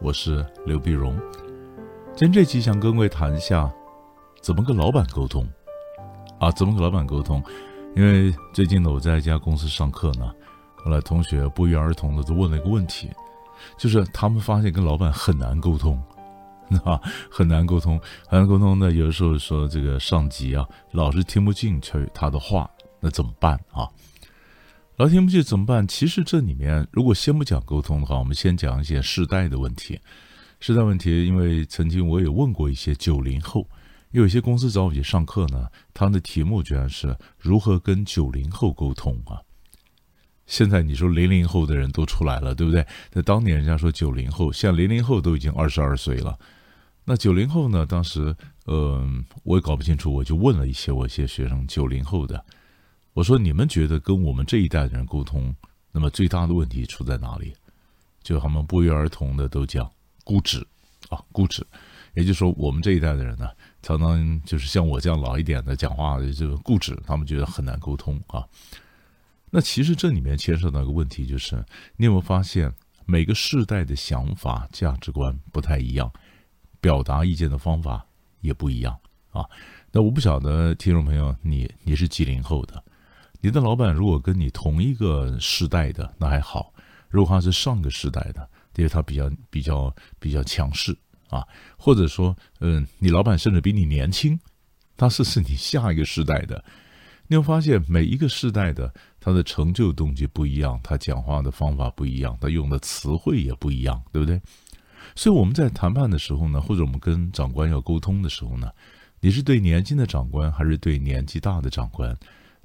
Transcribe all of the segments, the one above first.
我是刘必荣。今天这期想跟各位谈一下，怎么跟老板沟通啊？怎么跟老板沟通？因为最近呢，我在一家公司上课呢，后来同学不约而同的都问了一个问题，就是他们发现跟老板很难沟通，啊，很难沟通，很难沟通呢。有的时候说这个上级啊，老是听不进去他的话，那怎么办啊？老听不进怎么办？其实这里面，如果先不讲沟通的话，我们先讲一些世代的问题。世代问题，因为曾经我也问过一些九零后，有一些公司找我去上课呢，他们的题目居然是如何跟九零后沟通啊。现在你说零零后的人都出来了，对不对？那当年人家说九零后，现在零零后都已经二十二岁了，那九零后呢？当时，嗯、呃，我也搞不清楚，我就问了一些我一些学生九零后的。我说：“你们觉得跟我们这一代的人沟通，那么最大的问题出在哪里？就他们不约而同的都讲固执啊，固执。也就是说，我们这一代的人呢，常常就是像我这样老一点的讲话就固执，他们觉得很难沟通啊。那其实这里面牵涉到一个问题，就是你有没有发现，每个世代的想法、价值观不太一样，表达意见的方法也不一样啊？那我不晓得听众朋友，你你是几零后的？”你的老板如果跟你同一个时代的，那还好；如果他是上个时代的，因为他比较比较比较强势啊，或者说，嗯，你老板甚至比你年轻，他是是你下一个时代的。你会发现，每一个时代的他的成就动机不一样，他讲话的方法不一样，他用的词汇也不一样，对不对？所以我们在谈判的时候呢，或者我们跟长官要沟通的时候呢，你是对年轻的长官，还是对年纪大的长官？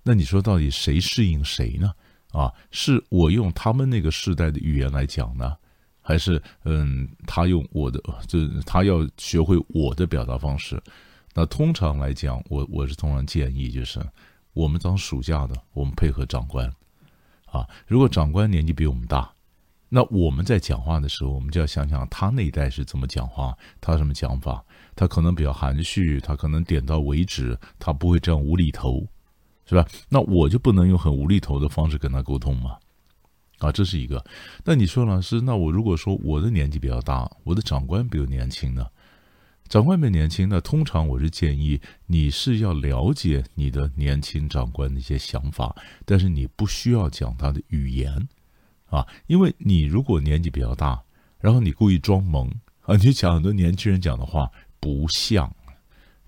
那你说到底谁适应谁呢？啊，是我用他们那个时代的语言来讲呢，还是嗯，他用我的，就是他要学会我的表达方式？那通常来讲，我我是通常建议就是，我们当属下的，我们配合长官，啊，如果长官年纪比我们大，那我们在讲话的时候，我们就要想想他那一代是怎么讲话，他什么讲法，他可能比较含蓄，他可能点到为止，他不会这样无厘头。是吧？那我就不能用很无厘头的方式跟他沟通吗？啊，这是一个。那你说，老师，那我如果说我的年纪比较大，我的长官比我年轻呢？长官比较年轻，那通常我是建议你是要了解你的年轻长官的一些想法，但是你不需要讲他的语言啊，因为你如果年纪比较大，然后你故意装萌啊，你讲很多年轻人讲的话不像，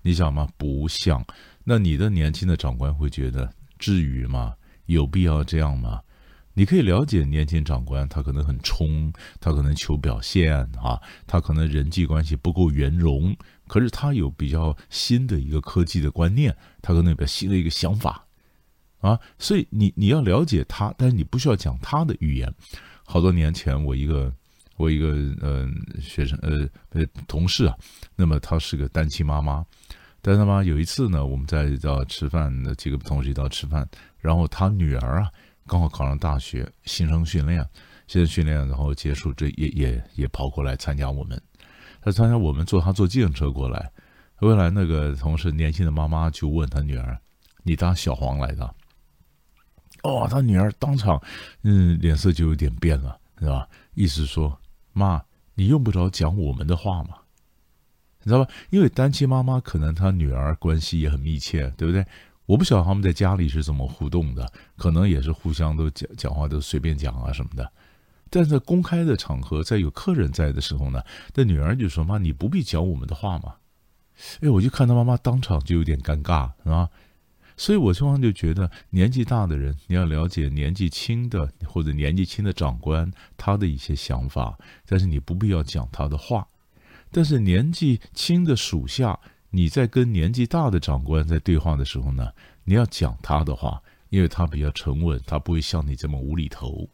你想吗？不像。那你的年轻的长官会觉得至于吗？有必要这样吗？你可以了解年轻长官，他可能很冲，他可能求表现啊，他可能人际关系不够圆融，可是他有比较新的一个科技的观念，他可能有比较新的一个想法啊，所以你你要了解他，但是你不需要讲他的语言。好多年前，我一个我一个呃学生呃呃同事啊，那么她是个单亲妈妈。但他妈有一次呢，我们在一道吃饭，那几个同事一道吃饭，然后他女儿啊刚好考上大学，新生训练，新生训练，然后结束这也也也跑过来参加我们，他参加我们坐他坐计程车过来，后来那个同事年轻的妈妈就问他女儿：“你当小黄来的？”哦，他女儿当场嗯脸色就有点变了，是吧？意思说妈，你用不着讲我们的话嘛。你知道吧？因为单亲妈妈可能她女儿关系也很密切，对不对？我不晓得他们在家里是怎么互动的，可能也是互相都讲讲话都随便讲啊什么的。但在公开的场合，在有客人在的时候呢，那女儿就说：“妈，你不必讲我们的话嘛。”哎，我就看她妈妈当场就有点尴尬，是吧？所以我通常就觉得，年纪大的人你要了解年纪轻的或者年纪轻的长官他的一些想法，但是你不必要讲他的话。但是年纪轻的属下，你在跟年纪大的长官在对话的时候呢，你要讲他的话，因为他比较沉稳，他不会像你这么无厘头。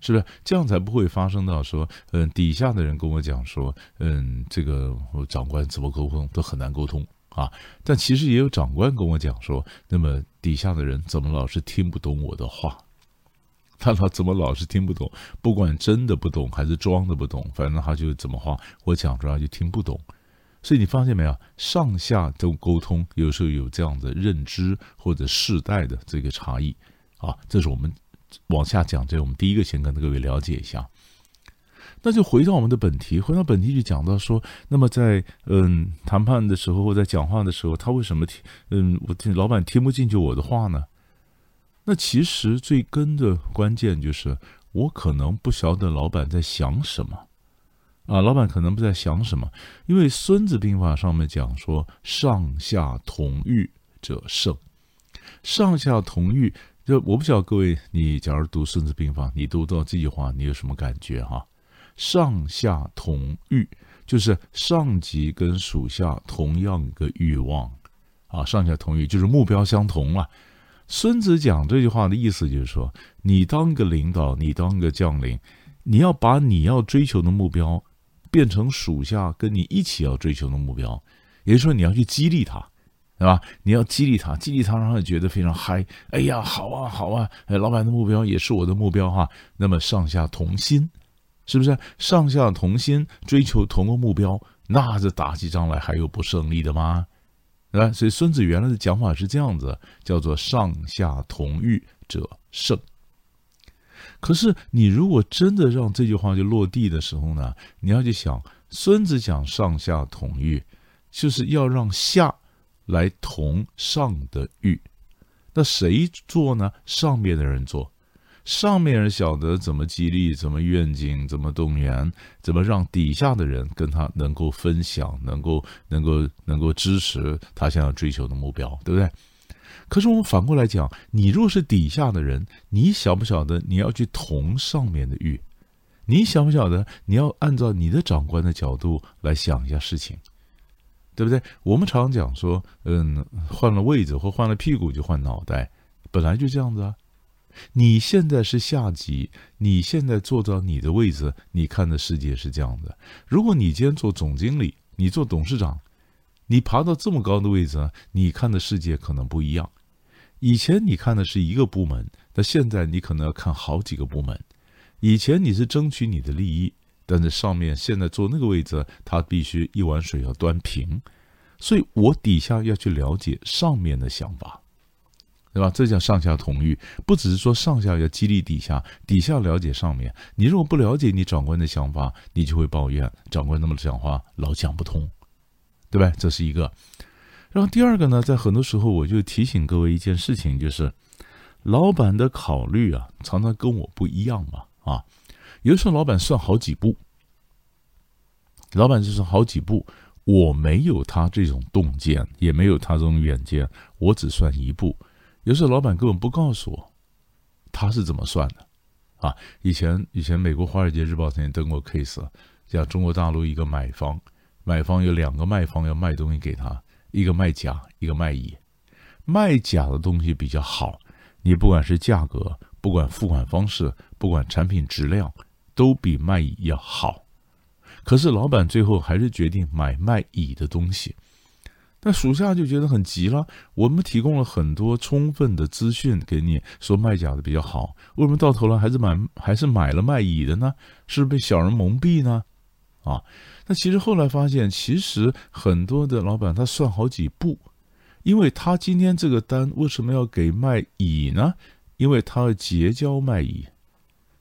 是不是？这样才不会发生到说，嗯，底下的人跟我讲说，嗯，这个我长官怎么沟通都很难沟通啊。但其实也有长官跟我讲说，那么底下的人怎么老是听不懂我的话？他他怎么老是听不懂？不管真的不懂还是装的不懂，反正他就怎么话，我讲出来就听不懂。所以你发现没有，上下都沟通，有时候有这样的认知或者世代的这个差异啊。这是我们往下讲，这我们第一个先跟各位了解一下。那就回到我们的本题，回到本题就讲到说，那么在嗯谈判的时候或在讲话的时候，他为什么听嗯我听老板听不进去我的话呢？那其实最根的关键就是，我可能不晓得老板在想什么，啊，老板可能不在想什么，因为《孙子兵法》上面讲说，上下同欲者胜，上下同欲，就我不晓得各位，你假如读《孙子兵法》，你读到这句话，你有什么感觉哈？上下同欲，就是上级跟属下同样一个欲望，啊，上下同欲就是目标相同啊。孙子讲这句话的意思就是说，你当个领导，你当个将领，你要把你要追求的目标变成属下跟你一起要追求的目标，也就是说，你要去激励他，对吧？你要激励他，激励他，让他觉得非常嗨。哎呀，好啊，好啊，哎，老板的目标也是我的目标哈。那么上下同心，是不是？上下同心，追求同个目标，那这打起仗来还有不胜利的吗？啊，所以孙子原来的讲法是这样子，叫做“上下同欲者胜”。可是你如果真的让这句话就落地的时候呢，你要去想，孙子讲“上下同欲”，就是要让下来同上的欲。那谁做呢？上面的人做。上面人晓得怎么激励，怎么愿景，怎么动员，怎么让底下的人跟他能够分享，能够能够能够支持他想要追求的目标，对不对？可是我们反过来讲，你若是底下的人，你晓不晓得你要去同上面的欲？你晓不晓得你要按照你的长官的角度来想一下事情，对不对？我们常讲说，嗯，换了位子或换了屁股就换脑袋，本来就这样子啊。你现在是下级，你现在坐到你的位置，你看的世界是这样的。如果你今天做总经理，你做董事长，你爬到这么高的位置，你看的世界可能不一样。以前你看的是一个部门，但现在你可能要看好几个部门。以前你是争取你的利益，但是上面现在坐那个位置，他必须一碗水要端平，所以我底下要去了解上面的想法。对吧？这叫上下同欲，不只是说上下要激励底下，底下了解上面。你如果不了解你长官的想法，你就会抱怨长官那么讲话老讲不通，对吧？这是一个。然后第二个呢，在很多时候我就提醒各位一件事情，就是老板的考虑啊，常常跟我不一样嘛。啊，有时候老板算好几步，老板就是好几步，我没有他这种洞见，也没有他这种远见，我只算一步。有时候老板根本不告诉我，他是怎么算的，啊？以前以前美国《华尔街日报》曾经登过 case，讲中国大陆一个买方，买方有两个卖方要卖东西给他，一个卖甲，一个卖乙。卖甲的东西比较好，你不管是价格，不管付款方式，不管产品质量，都比卖乙要好。可是老板最后还是决定买卖乙的东西。那属下就觉得很急了。我们提供了很多充分的资讯给你，说卖甲的比较好，为什么到头来还是买还是买了卖乙的呢？是不是被小人蒙蔽呢？啊，那其实后来发现，其实很多的老板他算好几步，因为他今天这个单为什么要给卖乙呢？因为他要结交卖乙，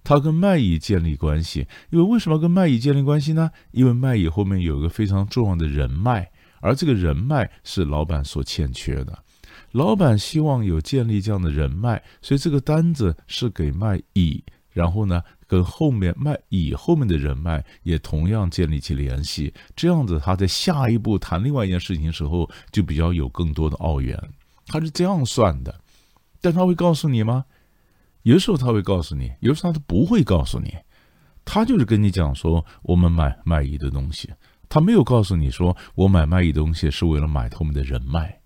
他跟卖乙建立关系。因为为什么跟卖乙建立关系呢？因为卖乙后面有一个非常重要的人脉。而这个人脉是老板所欠缺的，老板希望有建立这样的人脉，所以这个单子是给卖乙，然后呢，跟后面卖乙后面的人脉也同样建立起联系，这样子他在下一步谈另外一件事情的时候就比较有更多的奥援，他是这样算的，但他会告诉你吗？有时候他会告诉你，有时候他不会告诉你，他就是跟你讲说我们买卖乙的东西。他没有告诉你说，我买卖一东西是为了买他们的人脉，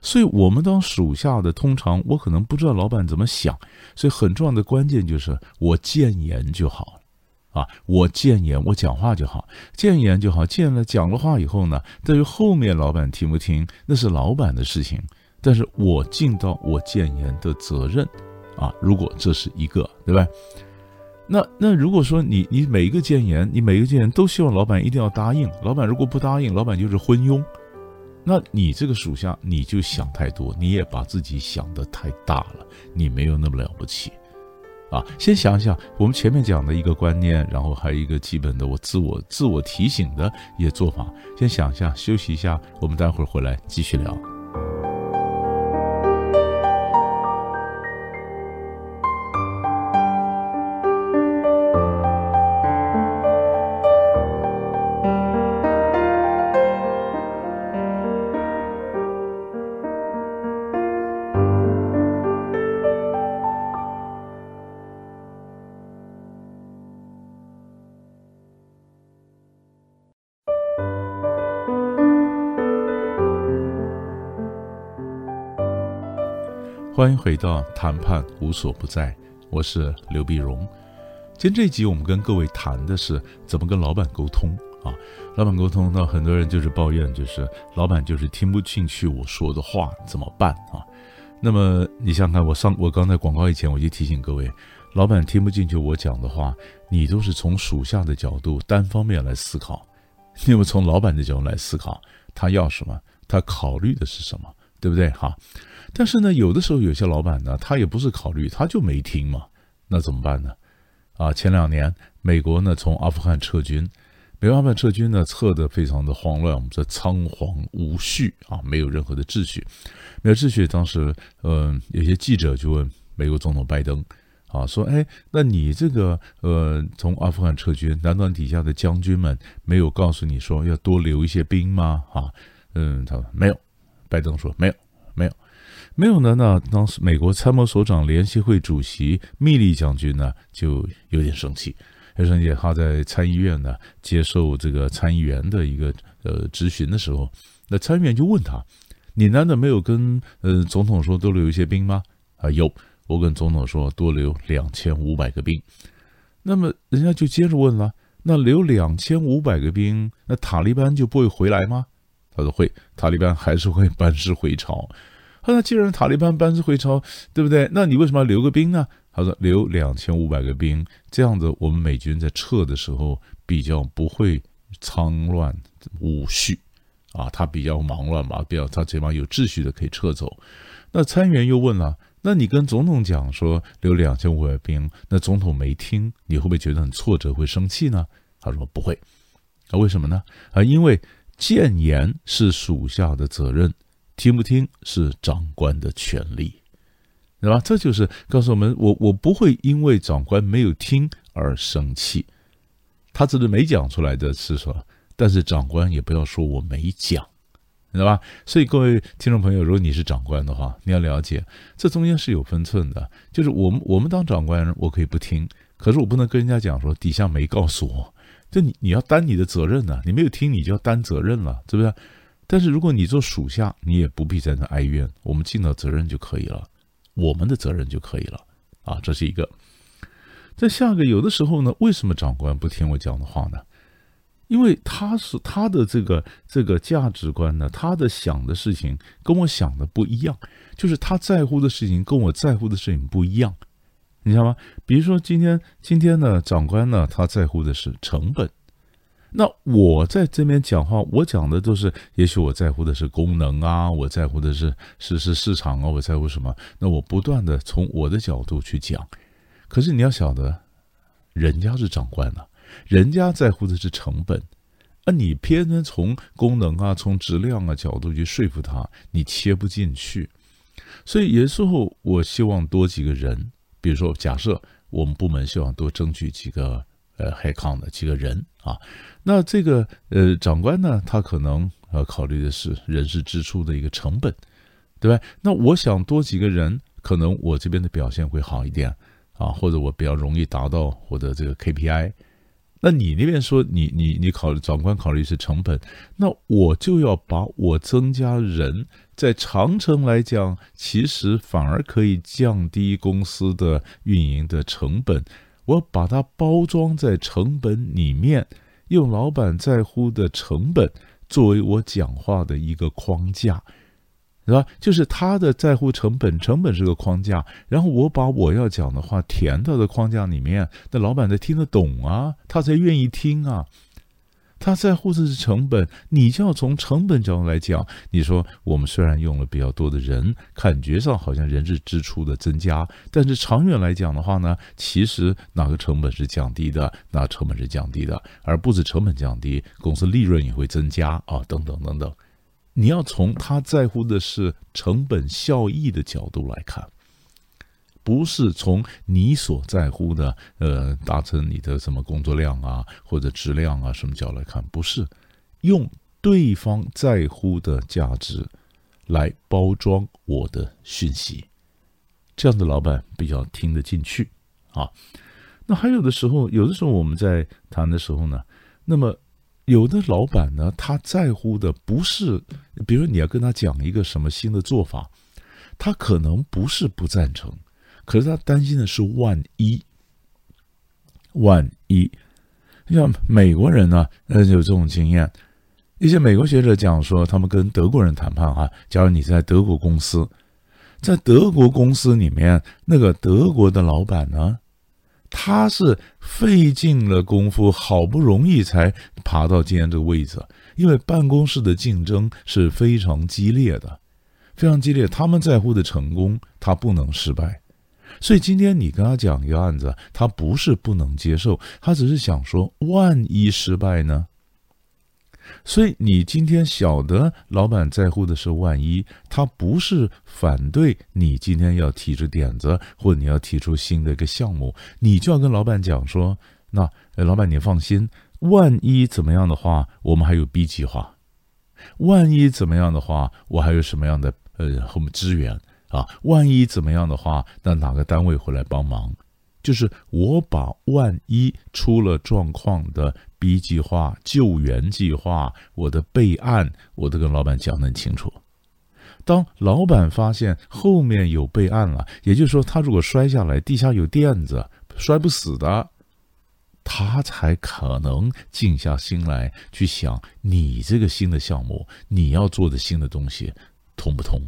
所以我们当属下的，通常我可能不知道老板怎么想，所以很重要的关键就是我谏言就好，啊，我谏言，我讲话就好，谏言就好，谏了讲了话以后呢，对于后面老板听不听，那是老板的事情，但是我尽到我谏言的责任，啊，如果这是一个，对吧？那那如果说你你每一个谏言，你每一个谏言都希望老板一定要答应，老板如果不答应，老板就是昏庸。那你这个属下，你就想太多，你也把自己想得太大了，你没有那么了不起，啊！先想想我们前面讲的一个观念，然后还有一个基本的我自我自我提醒的一些做法，先想一下，休息一下，我们待会儿回来继续聊。欢迎回到谈判无所不在，我是刘碧荣。今天这一集我们跟各位谈的是怎么跟老板沟通啊。老板沟通，那很多人就是抱怨，就是老板就是听不进去我说的话，怎么办啊？那么你想想看，我上我刚才广告以前我就提醒各位，老板听不进去我讲的话，你都是从属下的角度单方面来思考，你有没有从老板的角度来思考，他要什么，他考虑的是什么，对不对？哈。但是呢，有的时候有些老板呢，他也不是考虑，他就没听嘛，那怎么办呢？啊，前两年美国呢从阿富汗撤军，美国阿富汗撤军呢撤得非常的慌乱，我们说仓皇无序啊，没有任何的秩序，没有秩序。当时，嗯、呃，有些记者就问美国总统拜登，啊，说，哎，那你这个，呃，从阿富汗撤军，难道底下的将军们没有告诉你说要多留一些兵吗？啊，嗯，他说没有，拜登说没有，没有。没有呢，那当时美国参谋所长联席会主席密利将军呢就有点生气，他生气他在参议院呢接受这个参议员的一个呃质询的时候，那参议员就问他：“你难道没有跟呃总统说多留一些兵吗？”啊，有，我跟总统说多留两千五百个兵。那么人家就接着问了：“那留两千五百个兵，那塔利班就不会回来吗？”他说：“会，塔利班还是会班师回朝。”他说既然塔利班班师回朝，对不对？那你为什么要留个兵呢？他说留两千五百个兵，这样子我们美军在撤的时候比较不会仓乱无序，啊，他比较忙乱嘛，比较他起码有秩序的可以撤走。那参议员又问了，那你跟总统讲说留两千五百兵，那总统没听，你会不会觉得很挫折，会生气呢？他说不会，啊，为什么呢？啊，因为谏言是属下的责任。听不听是长官的权利，对吧？这就是告诉我们，我我不会因为长官没有听而生气，他只是没讲出来的是说，但是长官也不要说我没讲，对吧？所以各位听众朋友，如果你是长官的话，你要了解，这中间是有分寸的。就是我们我们当长官，我可以不听，可是我不能跟人家讲说底下没告诉我，就你你要担你的责任呢，你没有听，你就要担责任了，是不是？但是如果你做属下，你也不必在那哀怨，我们尽到责任就可以了，我们的责任就可以了啊，这是一个。再下个，有的时候呢，为什么长官不听我讲的话呢？因为他是他的这个这个价值观呢，他的想的事情跟我想的不一样，就是他在乎的事情跟我在乎的事情不一样，你知道吗？比如说今天今天呢，长官呢，他在乎的是成本。那我在这边讲话，我讲的都是，也许我在乎的是功能啊，我在乎的是是是市场啊，我在乎什么？那我不断的从我的角度去讲，可是你要晓得，人家是长官呢、人家在乎的是成本，而你偏偏从功能啊、从质量啊角度去说服他，你切不进去。所以有时候我希望多几个人，比如说假设我们部门希望多争取几个。呃，headcount 的几个人啊，那这个呃长官呢，他可能要考虑的是人事支出的一个成本，对吧？那我想多几个人，可能我这边的表现会好一点啊，或者我比较容易达到我的这个 KPI。那你那边说你你你考虑长官考虑是成本，那我就要把我增加人，在长程来讲，其实反而可以降低公司的运营的成本。我把它包装在成本里面，用老板在乎的成本作为我讲话的一个框架。是吧？就是他的在乎成本，成本是个框架，然后我把我要讲的话填到的框架里面，那老板才听得懂啊，他才愿意听啊。他在乎的是成本，你就要从成本角度来讲。你说我们虽然用了比较多的人，感觉上好像人事支出的增加，但是长远来讲的话呢，其实哪个成本是降低的？哪成本是降低的？而不止成本降低，公司利润也会增加啊，等等等等。你要从他在乎的是成本效益的角度来看，不是从你所在乎的呃达成你的什么工作量啊或者质量啊什么角度来看，不是用对方在乎的价值来包装我的讯息，这样的老板比较听得进去啊。那还有的时候，有的时候我们在谈的时候呢，那么。有的老板呢，他在乎的不是，比如你要跟他讲一个什么新的做法，他可能不是不赞成，可是他担心的是万一，万一，像美国人呢，呃，有这种经验，一些美国学者讲说，他们跟德国人谈判哈，假如你在德国公司，在德国公司里面，那个德国的老板呢，他是费尽了功夫，好不容易才爬到今天这个位置。因为办公室的竞争是非常激烈的，非常激烈。他们在乎的成功，他不能失败。所以今天你跟他讲一个案子，他不是不能接受，他只是想说，万一失败呢？所以你今天晓得老板在乎的是万一，他不是反对你今天要提出点子，或你要提出新的一个项目，你就要跟老板讲说，那老板你放心，万一怎么样的话，我们还有 B 计划，万一怎么样的话，我还有什么样的呃后面资源啊？万一怎么样的话，那哪个单位会来帮忙？就是我把万一出了状况的 B 计划、救援计划、我的备案，我都跟老板讲得很清楚。当老板发现后面有备案了，也就是说，他如果摔下来，地下有垫子，摔不死的，他才可能静下心来去想你这个新的项目，你要做的新的东西通不通。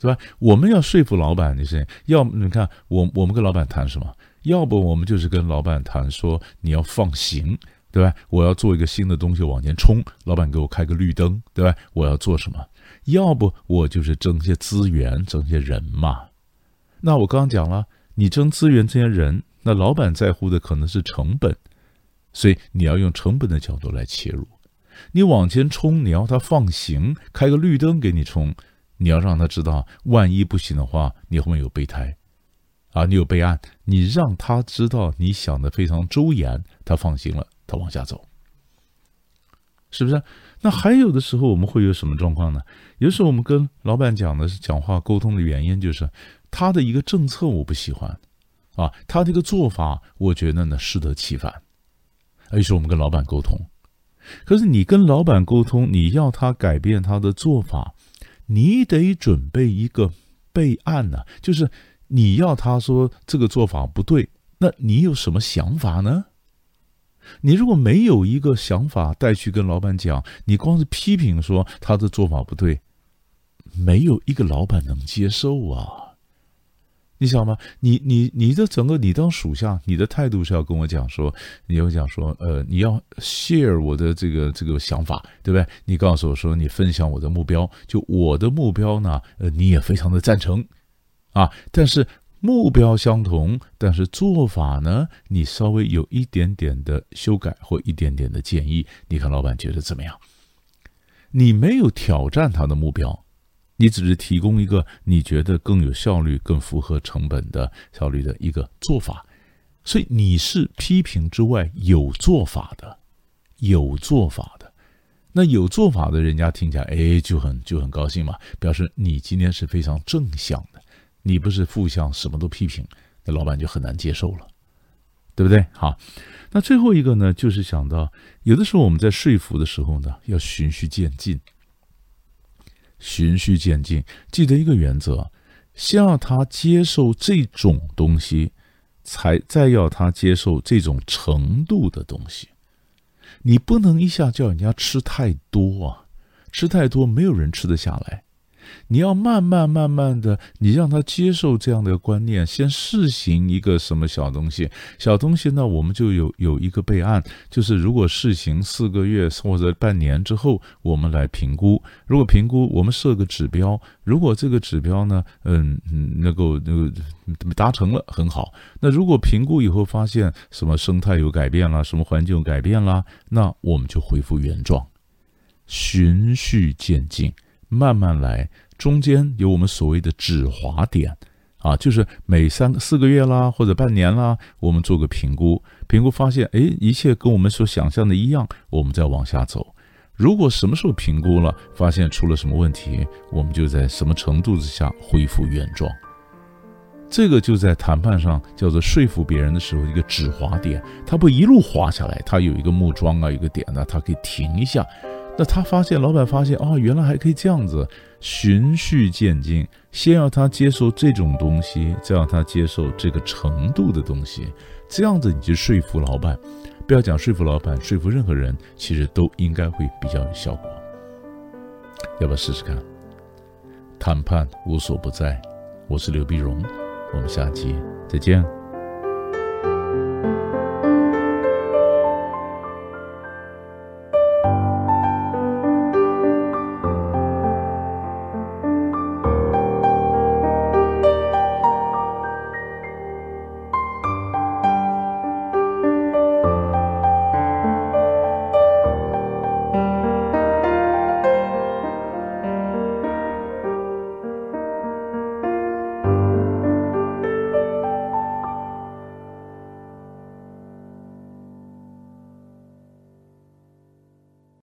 是吧？我们要说服老板的是，要你看，我我们跟老板谈什么？要不我们就是跟老板谈说，你要放行，对吧？我要做一个新的东西往前冲，老板给我开个绿灯，对吧？我要做什么？要不我就是争些资源，争些人嘛。那我刚刚讲了，你争资源，这些人，那老板在乎的可能是成本，所以你要用成本的角度来切入。你往前冲，你要他放行，开个绿灯给你冲。你要让他知道，万一不行的话，你后面有备胎，啊，你有备案，你让他知道你想的非常周延，他放心了，他往下走，是不是？那还有的时候我们会有什么状况呢？有时候我们跟老板讲的是讲话沟通的原因，就是他的一个政策我不喜欢，啊，他这个做法我觉得呢适得其反，于是我们跟老板沟通，可是你跟老板沟通，你要他改变他的做法。你得准备一个备案呢，就是你要他说这个做法不对，那你有什么想法呢？你如果没有一个想法带去跟老板讲，你光是批评说他的做法不对，没有一个老板能接受啊。你想吗？你你你的整个你当属下，你的态度是要跟我讲说，你要讲说，呃，你要 share 我的这个这个想法，对不对？你告诉我说，你分享我的目标，就我的目标呢，呃，你也非常的赞成，啊，但是目标相同，但是做法呢，你稍微有一点点的修改或一点点的建议，你看老板觉得怎么样？你没有挑战他的目标。你只是提供一个你觉得更有效率、更符合成本的效率的一个做法，所以你是批评之外有做法的，有做法的。那有做法的人家听起来，哎，就很就很高兴嘛，表示你今天是非常正向的，你不是负向，什么都批评，那老板就很难接受了，对不对？好，那最后一个呢，就是想到有的时候我们在说服的时候呢，要循序渐进。循序渐进，记得一个原则：先让他接受这种东西，才再要他接受这种程度的东西。你不能一下叫人家吃太多啊，吃太多没有人吃得下来。你要慢慢慢慢的，你让他接受这样的观念，先试行一个什么小东西，小东西呢，我们就有有一个备案，就是如果试行四个月或者半年之后，我们来评估。如果评估，我们设个指标，如果这个指标呢，嗯嗯，能够那个达成了，很好。那如果评估以后发现什么生态有改变了，什么环境有改变了，那我们就恢复原状，循序渐进。慢慢来，中间有我们所谓的止滑点，啊，就是每三四个月啦，或者半年啦，我们做个评估，评估发现，哎，一切跟我们所想象的一样，我们再往下走。如果什么时候评估了，发现出了什么问题，我们就在什么程度之下恢复原状。这个就在谈判上叫做说服别人的时候一个止滑点，它不一路滑下来，它有一个木桩啊，有一个点呢，它可以停一下。那他发现，老板发现，哦，原来还可以这样子，循序渐进，先要他接受这种东西，再让他接受这个程度的东西，这样子你就说服老板。不要讲说服老板，说服任何人，其实都应该会比较有效果。要不要试试看？谈判无所不在，我是刘碧荣，我们下期再见。